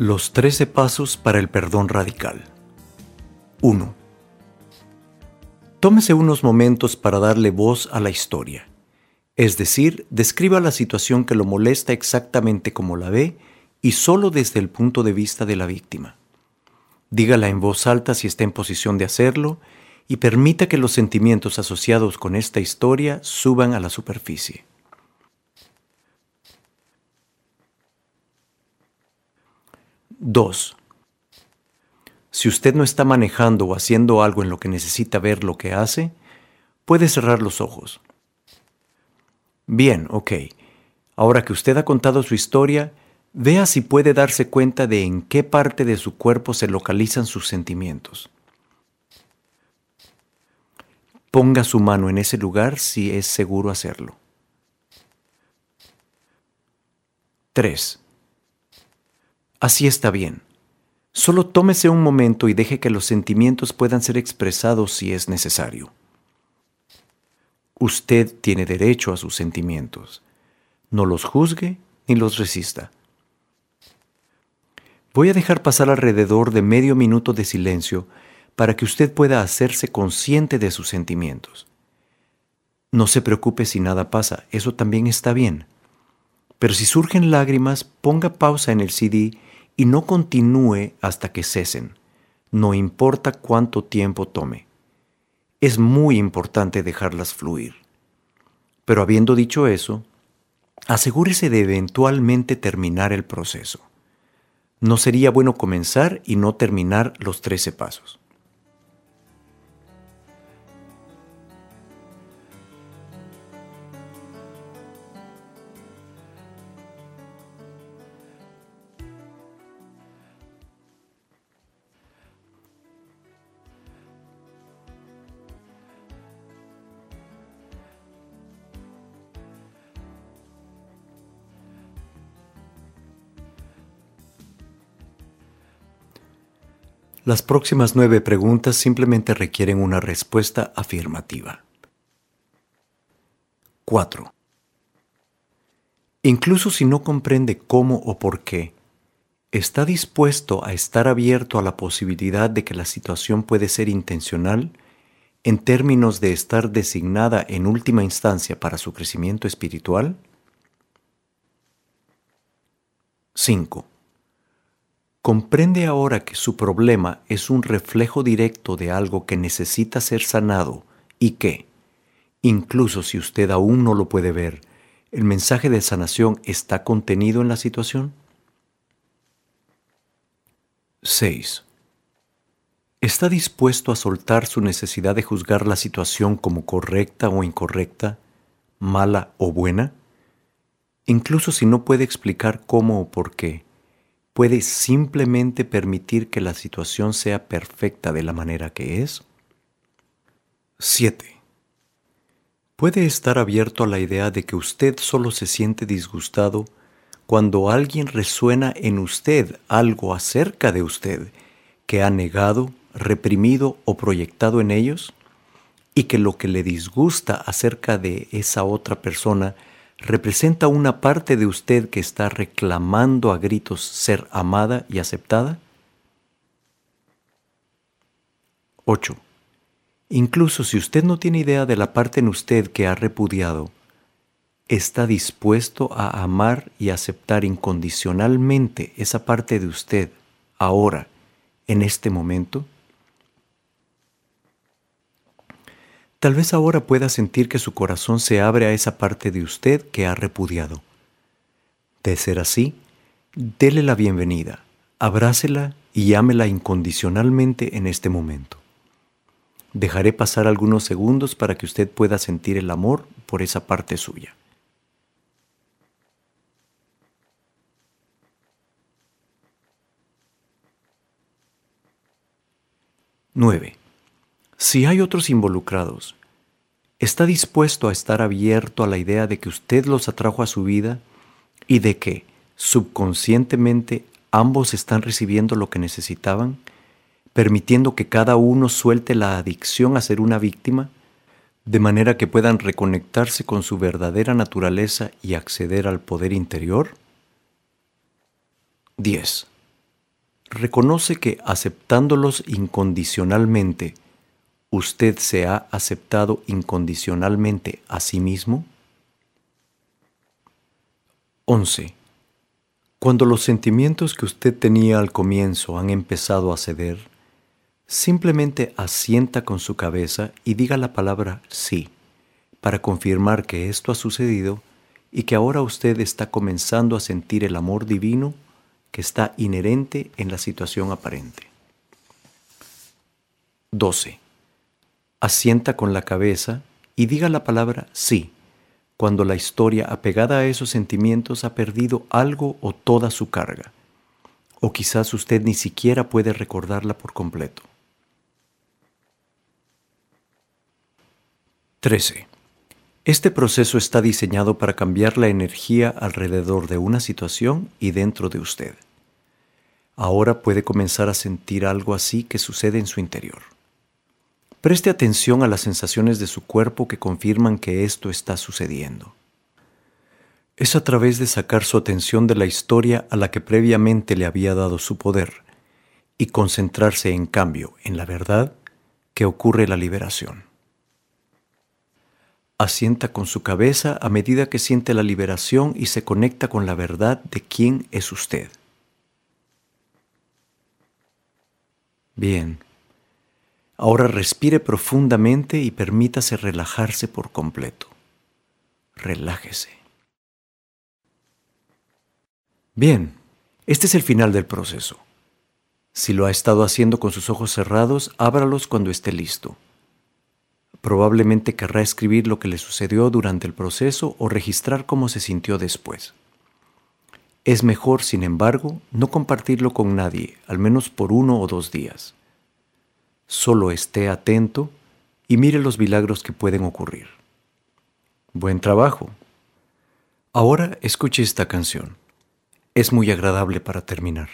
Los 13 pasos para el perdón radical. 1. Tómese unos momentos para darle voz a la historia. Es decir, describa la situación que lo molesta exactamente como la ve y solo desde el punto de vista de la víctima. Dígala en voz alta si está en posición de hacerlo y permita que los sentimientos asociados con esta historia suban a la superficie. 2. Si usted no está manejando o haciendo algo en lo que necesita ver lo que hace, puede cerrar los ojos. Bien, ok. Ahora que usted ha contado su historia, vea si puede darse cuenta de en qué parte de su cuerpo se localizan sus sentimientos. Ponga su mano en ese lugar si es seguro hacerlo. 3. Así está bien. Solo tómese un momento y deje que los sentimientos puedan ser expresados si es necesario. Usted tiene derecho a sus sentimientos. No los juzgue ni los resista. Voy a dejar pasar alrededor de medio minuto de silencio para que usted pueda hacerse consciente de sus sentimientos. No se preocupe si nada pasa, eso también está bien. Pero si surgen lágrimas, ponga pausa en el CD y no continúe hasta que cesen, no importa cuánto tiempo tome. Es muy importante dejarlas fluir. Pero habiendo dicho eso, asegúrese de eventualmente terminar el proceso. No sería bueno comenzar y no terminar los 13 pasos. Las próximas nueve preguntas simplemente requieren una respuesta afirmativa. 4. Incluso si no comprende cómo o por qué, ¿está dispuesto a estar abierto a la posibilidad de que la situación puede ser intencional en términos de estar designada en última instancia para su crecimiento espiritual? 5 comprende ahora que su problema es un reflejo directo de algo que necesita ser sanado y que, incluso si usted aún no lo puede ver, el mensaje de sanación está contenido en la situación? 6. ¿Está dispuesto a soltar su necesidad de juzgar la situación como correcta o incorrecta, mala o buena? Incluso si no puede explicar cómo o por qué puede simplemente permitir que la situación sea perfecta de la manera que es? 7. Puede estar abierto a la idea de que usted solo se siente disgustado cuando alguien resuena en usted algo acerca de usted que ha negado, reprimido o proyectado en ellos, y que lo que le disgusta acerca de esa otra persona representa una parte de usted que está reclamando a gritos ser amada y aceptada? 8. Incluso si usted no tiene idea de la parte en usted que ha repudiado, ¿está dispuesto a amar y aceptar incondicionalmente esa parte de usted ahora, en este momento? Tal vez ahora pueda sentir que su corazón se abre a esa parte de usted que ha repudiado. De ser así, dele la bienvenida, abrácela y ámela incondicionalmente en este momento. Dejaré pasar algunos segundos para que usted pueda sentir el amor por esa parte suya. Nueve. Si hay otros involucrados, ¿está dispuesto a estar abierto a la idea de que usted los atrajo a su vida y de que, subconscientemente, ambos están recibiendo lo que necesitaban, permitiendo que cada uno suelte la adicción a ser una víctima, de manera que puedan reconectarse con su verdadera naturaleza y acceder al poder interior? 10. reconoce que aceptándolos incondicionalmente, usted se ha aceptado incondicionalmente a sí mismo? 11. Cuando los sentimientos que usted tenía al comienzo han empezado a ceder, simplemente asienta con su cabeza y diga la palabra sí para confirmar que esto ha sucedido y que ahora usted está comenzando a sentir el amor divino que está inherente en la situación aparente. 12. Asienta con la cabeza y diga la palabra sí cuando la historia apegada a esos sentimientos ha perdido algo o toda su carga, o quizás usted ni siquiera puede recordarla por completo. 13. Este proceso está diseñado para cambiar la energía alrededor de una situación y dentro de usted. Ahora puede comenzar a sentir algo así que sucede en su interior. Preste atención a las sensaciones de su cuerpo que confirman que esto está sucediendo. Es a través de sacar su atención de la historia a la que previamente le había dado su poder y concentrarse en cambio en la verdad que ocurre la liberación. Asienta con su cabeza a medida que siente la liberación y se conecta con la verdad de quién es usted. Bien. Ahora respire profundamente y permítase relajarse por completo. Relájese. Bien, este es el final del proceso. Si lo ha estado haciendo con sus ojos cerrados, ábralos cuando esté listo. Probablemente querrá escribir lo que le sucedió durante el proceso o registrar cómo se sintió después. Es mejor, sin embargo, no compartirlo con nadie, al menos por uno o dos días. Solo esté atento y mire los milagros que pueden ocurrir. Buen trabajo. Ahora escuche esta canción. Es muy agradable para terminar.